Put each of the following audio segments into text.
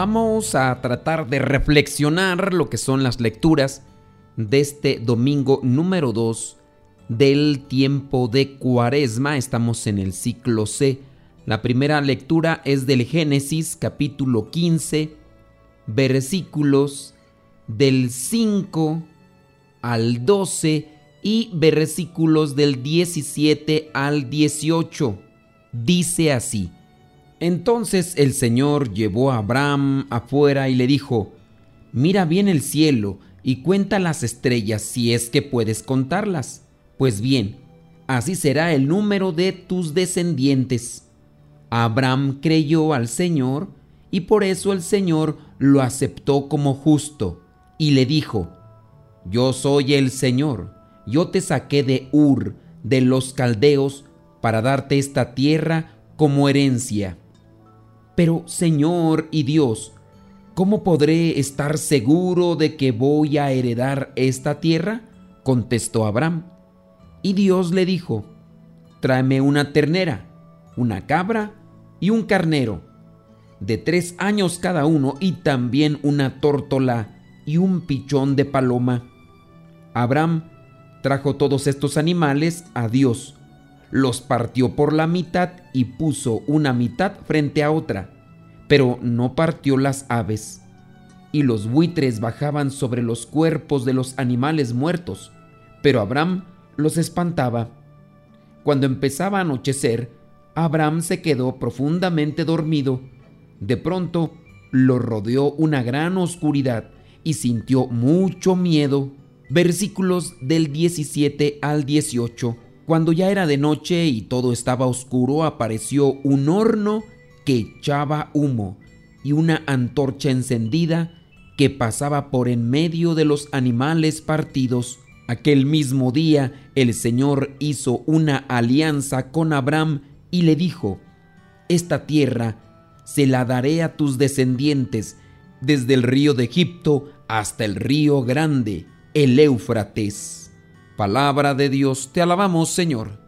Vamos a tratar de reflexionar lo que son las lecturas de este domingo número 2 del tiempo de Cuaresma. Estamos en el ciclo C. La primera lectura es del Génesis capítulo 15, versículos del 5 al 12 y versículos del 17 al 18. Dice así. Entonces el Señor llevó a Abraham afuera y le dijo, Mira bien el cielo y cuenta las estrellas si es que puedes contarlas. Pues bien, así será el número de tus descendientes. Abraham creyó al Señor y por eso el Señor lo aceptó como justo y le dijo, Yo soy el Señor, yo te saqué de Ur, de los caldeos, para darte esta tierra como herencia. Pero Señor y Dios, ¿cómo podré estar seguro de que voy a heredar esta tierra? contestó Abraham. Y Dios le dijo, tráeme una ternera, una cabra y un carnero, de tres años cada uno, y también una tórtola y un pichón de paloma. Abraham trajo todos estos animales a Dios los partió por la mitad y puso una mitad frente a otra, pero no partió las aves. Y los buitres bajaban sobre los cuerpos de los animales muertos, pero Abraham los espantaba. Cuando empezaba a anochecer, Abraham se quedó profundamente dormido. De pronto lo rodeó una gran oscuridad y sintió mucho miedo. Versículos del 17 al 18. Cuando ya era de noche y todo estaba oscuro, apareció un horno que echaba humo y una antorcha encendida que pasaba por en medio de los animales partidos. Aquel mismo día el Señor hizo una alianza con Abraham y le dijo, Esta tierra se la daré a tus descendientes desde el río de Egipto hasta el río grande, el Éufrates. Palabra de Dios, te alabamos Señor.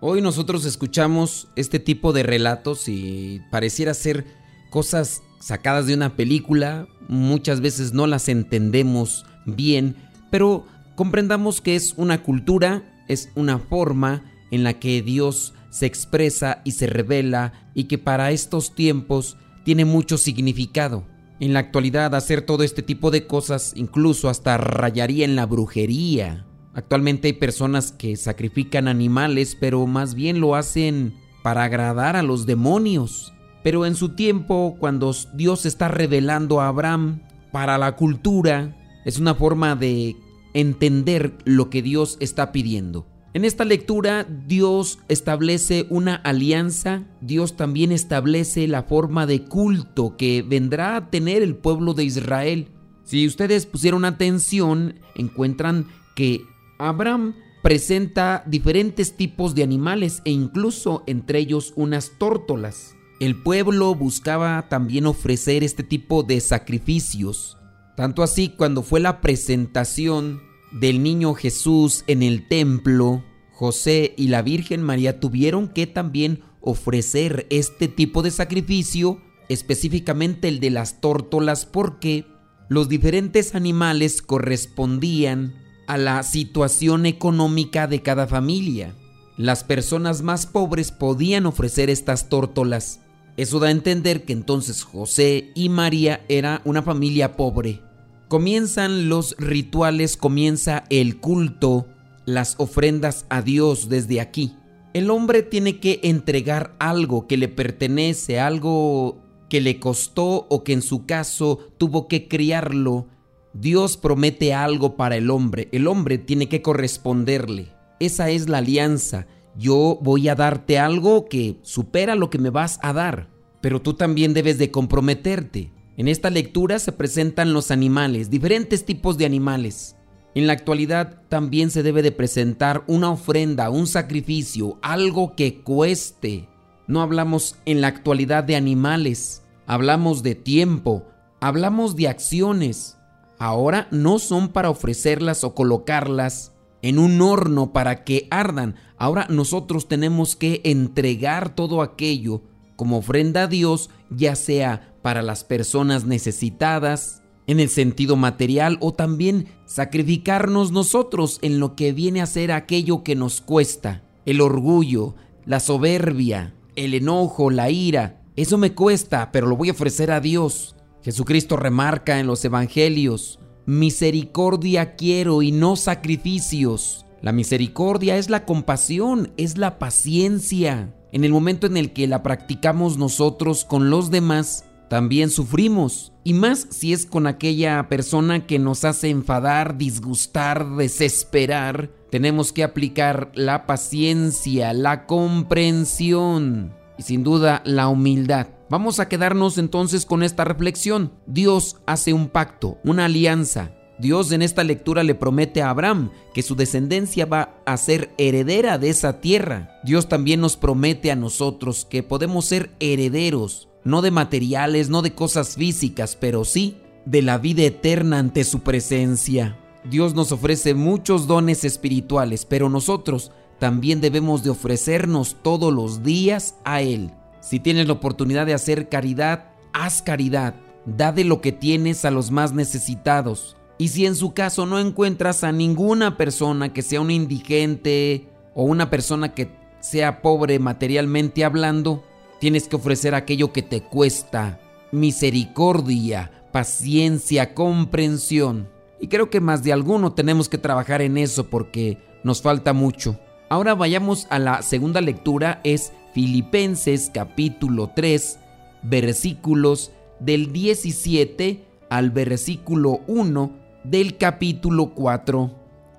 Hoy nosotros escuchamos este tipo de relatos y pareciera ser cosas sacadas de una película, muchas veces no las entendemos bien, pero comprendamos que es una cultura, es una forma en la que Dios se expresa y se revela y que para estos tiempos tiene mucho significado. En la actualidad hacer todo este tipo de cosas incluso hasta rayaría en la brujería. Actualmente hay personas que sacrifican animales, pero más bien lo hacen para agradar a los demonios. Pero en su tiempo, cuando Dios está revelando a Abraham para la cultura, es una forma de entender lo que Dios está pidiendo. En esta lectura Dios establece una alianza, Dios también establece la forma de culto que vendrá a tener el pueblo de Israel. Si ustedes pusieron atención, encuentran que Abraham presenta diferentes tipos de animales e incluso entre ellos unas tórtolas. El pueblo buscaba también ofrecer este tipo de sacrificios. Tanto así cuando fue la presentación del niño Jesús en el templo, José y la Virgen María tuvieron que también ofrecer este tipo de sacrificio, específicamente el de las tórtolas, porque los diferentes animales correspondían a la situación económica de cada familia. Las personas más pobres podían ofrecer estas tórtolas. Eso da a entender que entonces José y María era una familia pobre. Comienzan los rituales, comienza el culto, las ofrendas a Dios desde aquí. El hombre tiene que entregar algo que le pertenece, algo que le costó o que en su caso tuvo que criarlo Dios promete algo para el hombre, el hombre tiene que corresponderle. Esa es la alianza. Yo voy a darte algo que supera lo que me vas a dar, pero tú también debes de comprometerte. En esta lectura se presentan los animales, diferentes tipos de animales. En la actualidad también se debe de presentar una ofrenda, un sacrificio, algo que cueste. No hablamos en la actualidad de animales, hablamos de tiempo, hablamos de acciones. Ahora no son para ofrecerlas o colocarlas en un horno para que ardan. Ahora nosotros tenemos que entregar todo aquello como ofrenda a Dios, ya sea para las personas necesitadas, en el sentido material o también sacrificarnos nosotros en lo que viene a ser aquello que nos cuesta. El orgullo, la soberbia, el enojo, la ira. Eso me cuesta, pero lo voy a ofrecer a Dios. Jesucristo remarca en los evangelios, misericordia quiero y no sacrificios. La misericordia es la compasión, es la paciencia. En el momento en el que la practicamos nosotros con los demás, también sufrimos. Y más si es con aquella persona que nos hace enfadar, disgustar, desesperar. Tenemos que aplicar la paciencia, la comprensión y sin duda la humildad. Vamos a quedarnos entonces con esta reflexión. Dios hace un pacto, una alianza. Dios en esta lectura le promete a Abraham que su descendencia va a ser heredera de esa tierra. Dios también nos promete a nosotros que podemos ser herederos no de materiales, no de cosas físicas, pero sí de la vida eterna ante su presencia. Dios nos ofrece muchos dones espirituales, pero nosotros también debemos de ofrecernos todos los días a Él. Si tienes la oportunidad de hacer caridad, haz caridad. Da de lo que tienes a los más necesitados. Y si en su caso no encuentras a ninguna persona que sea un indigente o una persona que sea pobre materialmente hablando, Tienes que ofrecer aquello que te cuesta, misericordia, paciencia, comprensión. Y creo que más de alguno tenemos que trabajar en eso porque nos falta mucho. Ahora vayamos a la segunda lectura, es Filipenses capítulo 3, versículos del 17 al versículo 1 del capítulo 4.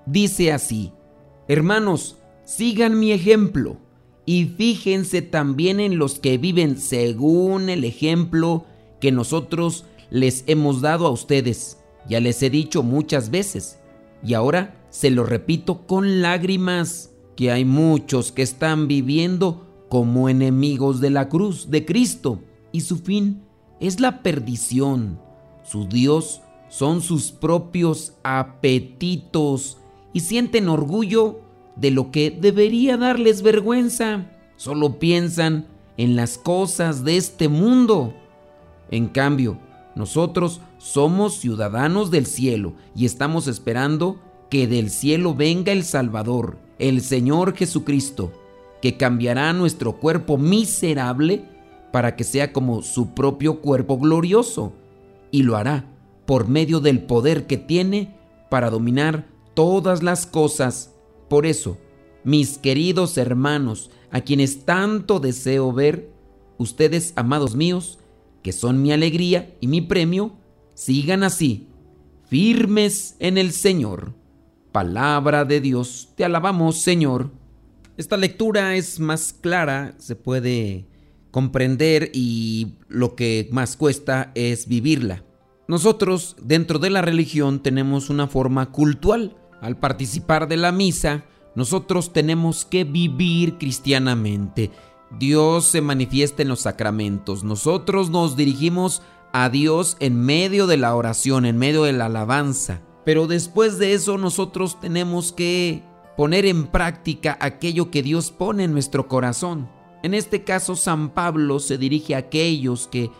Dice así, Hermanos, sigan mi ejemplo y fíjense también en los que viven según el ejemplo que nosotros les hemos dado a ustedes. Ya les he dicho muchas veces. Y ahora se lo repito con lágrimas, que hay muchos que están viviendo como enemigos de la cruz de Cristo. Y su fin es la perdición. Su Dios son sus propios apetitos y sienten orgullo de lo que debería darles vergüenza. Solo piensan en las cosas de este mundo. En cambio, nosotros somos ciudadanos del cielo y estamos esperando que del cielo venga el Salvador, el Señor Jesucristo, que cambiará nuestro cuerpo miserable para que sea como su propio cuerpo glorioso, y lo hará por medio del poder que tiene para dominar todas las cosas por eso, mis queridos hermanos, a quienes tanto deseo ver, ustedes, amados míos, que son mi alegría y mi premio, sigan así, firmes en el Señor. Palabra de Dios, te alabamos, Señor. Esta lectura es más clara, se puede comprender y lo que más cuesta es vivirla. Nosotros, dentro de la religión, tenemos una forma cultural al participar de la misa, nosotros tenemos que vivir cristianamente. Dios se manifiesta en los sacramentos. Nosotros nos dirigimos a Dios en medio de la oración, en medio de la alabanza. Pero después de eso nosotros tenemos que poner en práctica aquello que Dios pone en nuestro corazón. En este caso, San Pablo se dirige a aquellos que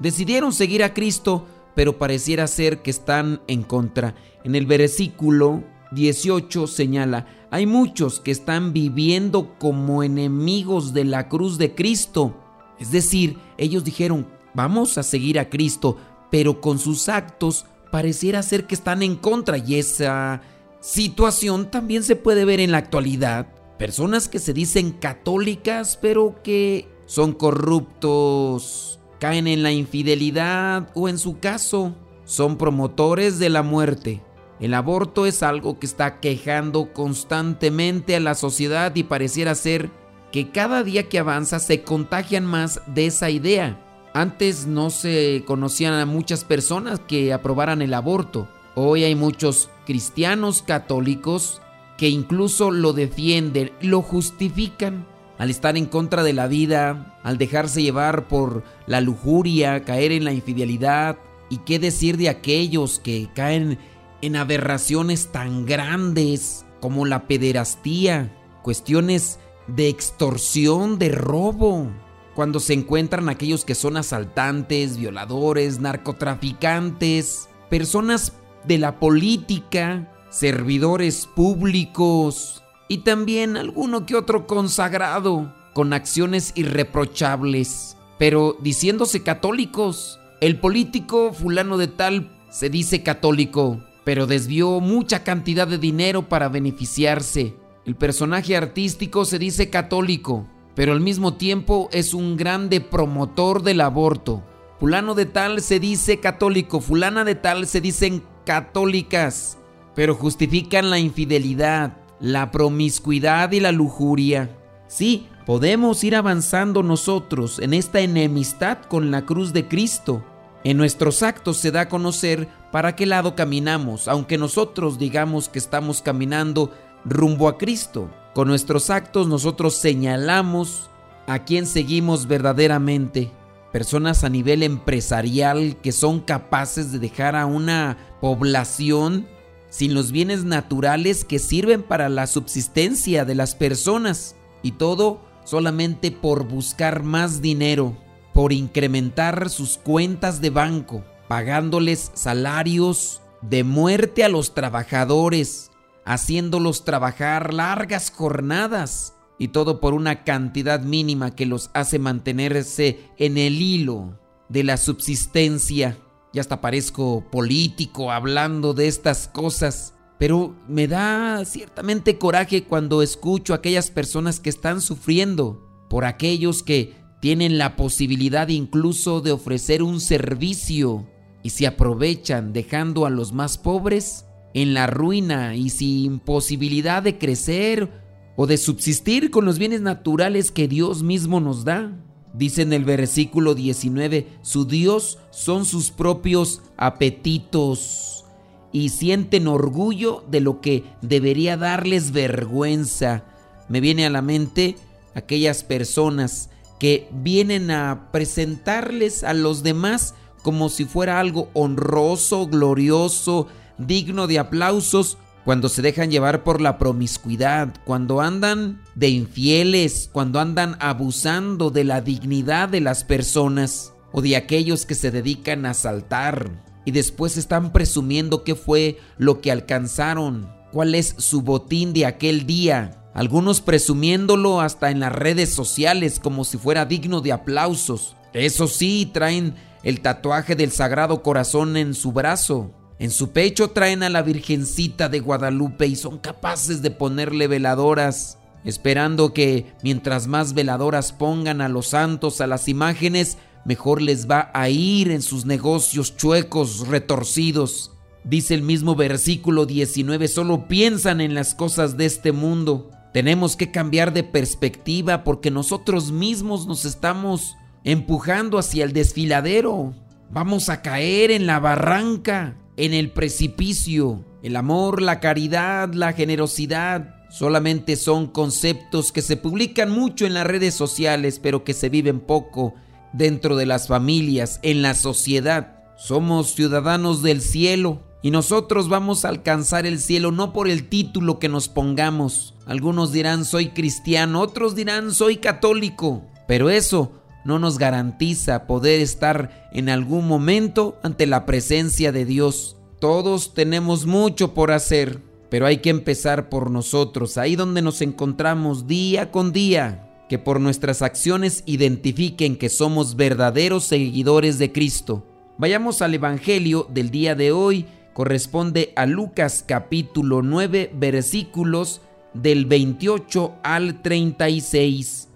decidieron seguir a Cristo, pero pareciera ser que están en contra. En el versículo 18 señala, hay muchos que están viviendo como enemigos de la cruz de Cristo. Es decir, ellos dijeron, vamos a seguir a Cristo, pero con sus actos pareciera ser que están en contra y esa situación también se puede ver en la actualidad. Personas que se dicen católicas pero que son corruptos, caen en la infidelidad o en su caso son promotores de la muerte. El aborto es algo que está quejando constantemente a la sociedad y pareciera ser que cada día que avanza se contagian más de esa idea. Antes no se conocían a muchas personas que aprobaran el aborto. Hoy hay muchos cristianos católicos que incluso lo defienden, lo justifican al estar en contra de la vida, al dejarse llevar por la lujuria, caer en la infidelidad. ¿Y qué decir de aquellos que caen en aberraciones tan grandes como la pederastía, cuestiones de extorsión, de robo? Cuando se encuentran aquellos que son asaltantes, violadores, narcotraficantes, personas de la política, servidores públicos, y también alguno que otro consagrado con acciones irreprochables, pero diciéndose católicos. El político fulano de tal se dice católico, pero desvió mucha cantidad de dinero para beneficiarse. El personaje artístico se dice católico, pero al mismo tiempo es un grande promotor del aborto. Fulano de tal se dice católico, fulana de tal se dicen católicas, pero justifican la infidelidad, la promiscuidad y la lujuria. Sí, podemos ir avanzando nosotros en esta enemistad con la cruz de Cristo. En nuestros actos se da a conocer para qué lado caminamos, aunque nosotros digamos que estamos caminando rumbo a Cristo. Con nuestros actos nosotros señalamos a quién seguimos verdaderamente. Personas a nivel empresarial que son capaces de dejar a una población sin los bienes naturales que sirven para la subsistencia de las personas y todo solamente por buscar más dinero, por incrementar sus cuentas de banco, pagándoles salarios de muerte a los trabajadores, haciéndolos trabajar largas jornadas y todo por una cantidad mínima que los hace mantenerse en el hilo de la subsistencia. Ya hasta parezco político hablando de estas cosas. Pero me da ciertamente coraje cuando escucho a aquellas personas que están sufriendo por aquellos que tienen la posibilidad incluso de ofrecer un servicio y se aprovechan dejando a los más pobres en la ruina y sin posibilidad de crecer o de subsistir con los bienes naturales que Dios mismo nos da. Dice en el versículo 19, su Dios son sus propios apetitos y sienten orgullo de lo que debería darles vergüenza. Me viene a la mente aquellas personas que vienen a presentarles a los demás como si fuera algo honroso, glorioso, digno de aplausos, cuando se dejan llevar por la promiscuidad, cuando andan de infieles, cuando andan abusando de la dignidad de las personas o de aquellos que se dedican a asaltar y después están presumiendo qué fue lo que alcanzaron, cuál es su botín de aquel día, algunos presumiéndolo hasta en las redes sociales como si fuera digno de aplausos. Eso sí, traen el tatuaje del Sagrado Corazón en su brazo en su pecho traen a la Virgencita de Guadalupe y son capaces de ponerle veladoras, esperando que mientras más veladoras pongan a los santos a las imágenes, mejor les va a ir en sus negocios chuecos, retorcidos. Dice el mismo versículo 19, solo piensan en las cosas de este mundo. Tenemos que cambiar de perspectiva porque nosotros mismos nos estamos empujando hacia el desfiladero. Vamos a caer en la barranca en el precipicio. El amor, la caridad, la generosidad solamente son conceptos que se publican mucho en las redes sociales, pero que se viven poco dentro de las familias, en la sociedad. Somos ciudadanos del cielo y nosotros vamos a alcanzar el cielo no por el título que nos pongamos. Algunos dirán soy cristiano, otros dirán soy católico, pero eso no nos garantiza poder estar en algún momento ante la presencia de Dios. Todos tenemos mucho por hacer, pero hay que empezar por nosotros, ahí donde nos encontramos día con día, que por nuestras acciones identifiquen que somos verdaderos seguidores de Cristo. Vayamos al Evangelio del día de hoy, corresponde a Lucas capítulo 9 versículos del 28 al 36.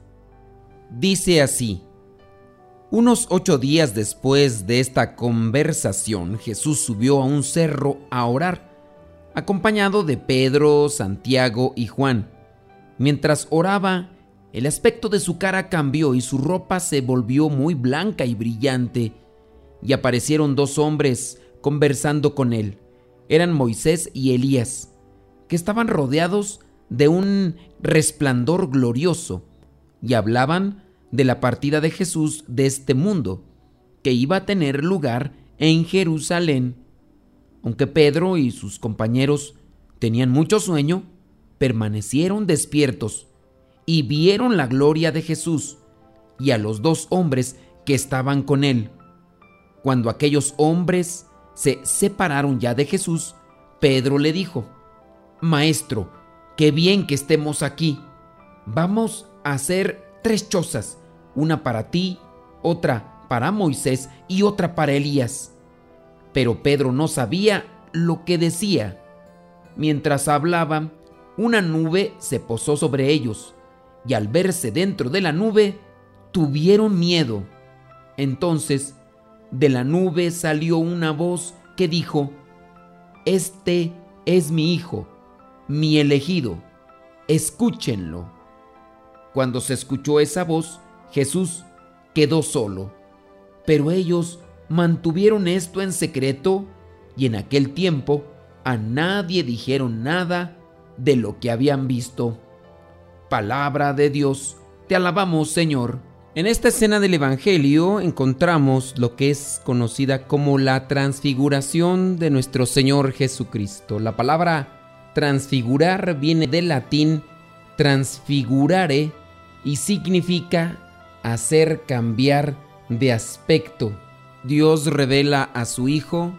Dice así, unos ocho días después de esta conversación, Jesús subió a un cerro a orar, acompañado de Pedro, Santiago y Juan. Mientras oraba, El aspecto de su cara cambió y su ropa se volvió muy blanca y brillante. Y aparecieron dos hombres conversando con él. Eran Moisés y Elías, que estaban rodeados de un resplandor glorioso y hablaban de la partida de Jesús de este mundo, que iba a tener lugar en Jerusalén. Aunque Pedro y sus compañeros tenían mucho sueño, permanecieron despiertos y vieron la gloria de Jesús y a los dos hombres que estaban con él. Cuando aquellos hombres se separaron ya de Jesús, Pedro le dijo, Maestro, qué bien que estemos aquí. Vamos a hacer tres chozas, una para ti, otra para Moisés y otra para Elías. Pero Pedro no sabía lo que decía. Mientras hablaba, una nube se posó sobre ellos y al verse dentro de la nube, tuvieron miedo. Entonces, de la nube salió una voz que dijo, Este es mi Hijo, mi elegido, escúchenlo. Cuando se escuchó esa voz, Jesús quedó solo, pero ellos mantuvieron esto en secreto y en aquel tiempo a nadie dijeron nada de lo que habían visto. Palabra de Dios, te alabamos Señor. En esta escena del Evangelio encontramos lo que es conocida como la transfiguración de nuestro Señor Jesucristo. La palabra transfigurar viene del latín transfigurare y significa hacer cambiar de aspecto. Dios revela a su Hijo,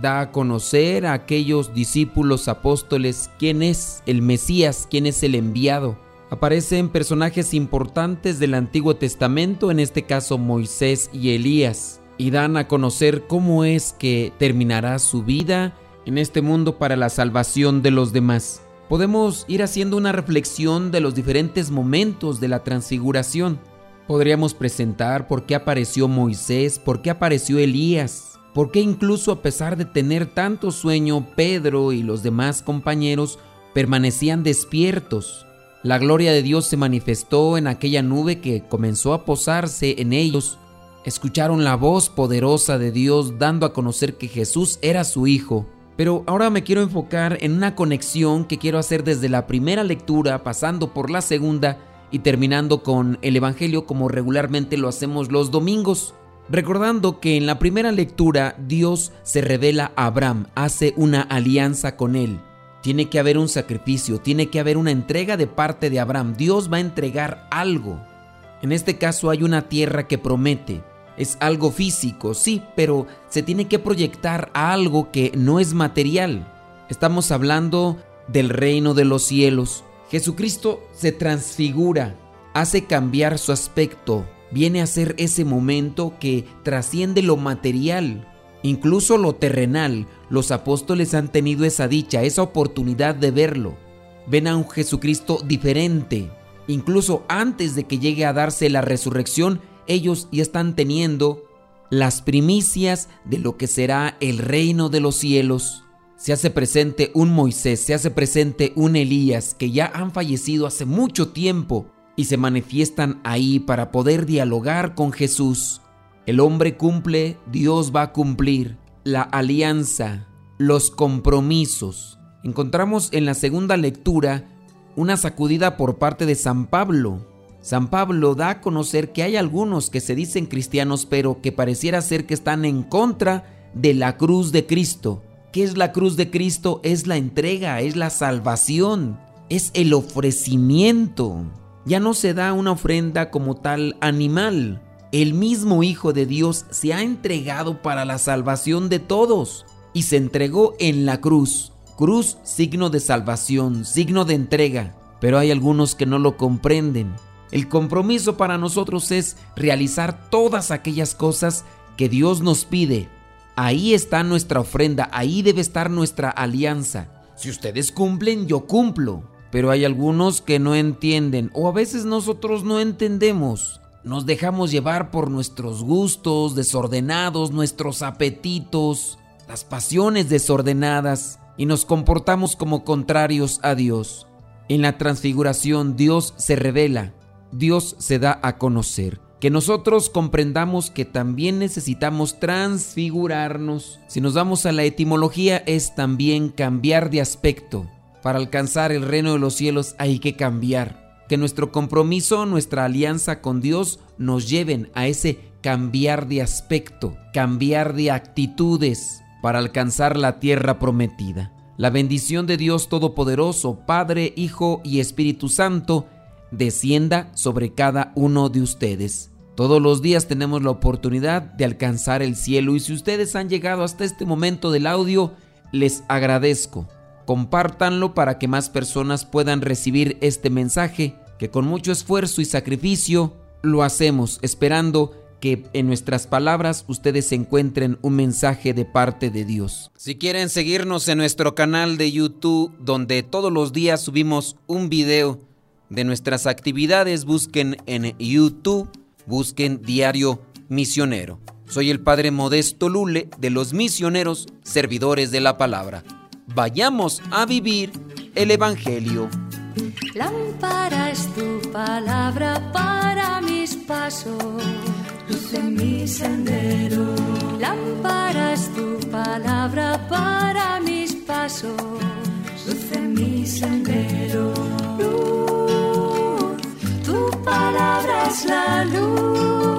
da a conocer a aquellos discípulos apóstoles quién es el Mesías, quién es el enviado aparecen personajes importantes del Antiguo Testamento, en este caso Moisés y Elías, y dan a conocer cómo es que terminará su vida en este mundo para la salvación de los demás. Podemos ir haciendo una reflexión de los diferentes momentos de la transfiguración. Podríamos presentar por qué apareció Moisés, por qué apareció Elías, por qué incluso a pesar de tener tanto sueño, Pedro y los demás compañeros permanecían despiertos la gloria de Dios se manifestó en aquella nube que comenzó a posarse en ellos. Escucharon la voz poderosa de Dios dando a conocer que Jesús era su Hijo. Pero ahora me quiero enfocar en una conexión que quiero hacer desde la primera lectura, pasando por la segunda y terminando con el Evangelio como regularmente lo hacemos los domingos. Recordando que en la primera lectura Dios se revela a Abraham, hace una alianza con él. Tiene que haber un sacrificio, tiene que haber una entrega de parte de Abraham. Dios va a entregar algo. En este caso hay una tierra que promete. Es algo físico, sí, pero se tiene que proyectar a algo que no es material. Estamos hablando del reino de los cielos. Jesucristo se transfigura, hace cambiar su aspecto, viene a ser ese momento que trasciende lo material incluso lo terrenal, los apóstoles han tenido esa dicha, esa oportunidad de verlo. Ven a un Jesucristo diferente. Incluso antes de que llegue a darse la resurrección, ellos ya están teniendo las primicias de lo que será el reino de los cielos. Se hace presente un Moisés, se hace presente un Elías que ya han fallecido hace mucho tiempo y se manifiestan ahí para poder dialogar con Jesús. El hombre cumple, Dios va a cumplir. La alianza, los compromisos. Encontramos en la segunda lectura una sacudida por parte de San Pablo. San Pablo da a conocer que hay algunos que se dicen cristianos pero que pareciera ser que están en contra de la cruz de Cristo. ¿Qué es la cruz de Cristo? Es la entrega, es la salvación, es el ofrecimiento. Ya no se da una ofrenda como tal animal, el mismo Hijo de Dios se ha entregado para la salvación de todos y se entregó en la cruz. Cruz, signo de salvación, signo de entrega, pero hay algunos que no lo comprenden. El compromiso para nosotros es realizar todas aquellas cosas que Dios nos pide. Ahí está nuestra ofrenda, ahí debe estar nuestra alianza. Si ustedes cumplen, yo cumplo. Pero hay algunos que no entienden o a veces nosotros no entendemos. Nos dejamos llevar por nuestros gustos desordenados, nuestros apetitos, las pasiones desordenadas y nos comportamos como contrarios a Dios. En la transfiguración Dios se revela Dios se da a conocer. Que nosotros comprendamos que también necesitamos transfigurarnos. Si nos vamos a la etimología es también cambiar de aspecto. Para alcanzar el reino de los cielos hay que cambiar. Que nuestro compromiso, nuestra alianza con Dios nos lleven a ese cambiar de aspecto, cambiar de actitudes para alcanzar la tierra prometida. La bendición de Dios Todopoderoso, Padre, Hijo y Espíritu Santo, descienda sobre cada uno de ustedes. Todos los días tenemos la oportunidad de alcanzar el cielo y si ustedes han llegado hasta este momento del audio, les agradezco. Compártanlo para que más personas puedan recibir este mensaje que con mucho esfuerzo y sacrificio lo hacemos esperando que en nuestras palabras ustedes encuentren un mensaje de parte de Dios. Si quieren seguirnos en nuestro canal de YouTube, donde todos los días subimos un video de nuestras actividades, busquen en YouTube, busquen Diario Misionero. Soy el Padre Modesto Lule de los misioneros servidores de la palabra. Vayamos a vivir el Evangelio. Lámpara tu palabra para mis pasos luz en mi sendero. Lámpara tu palabra para mis pasos, luz mi sendero tu palabra es la luz.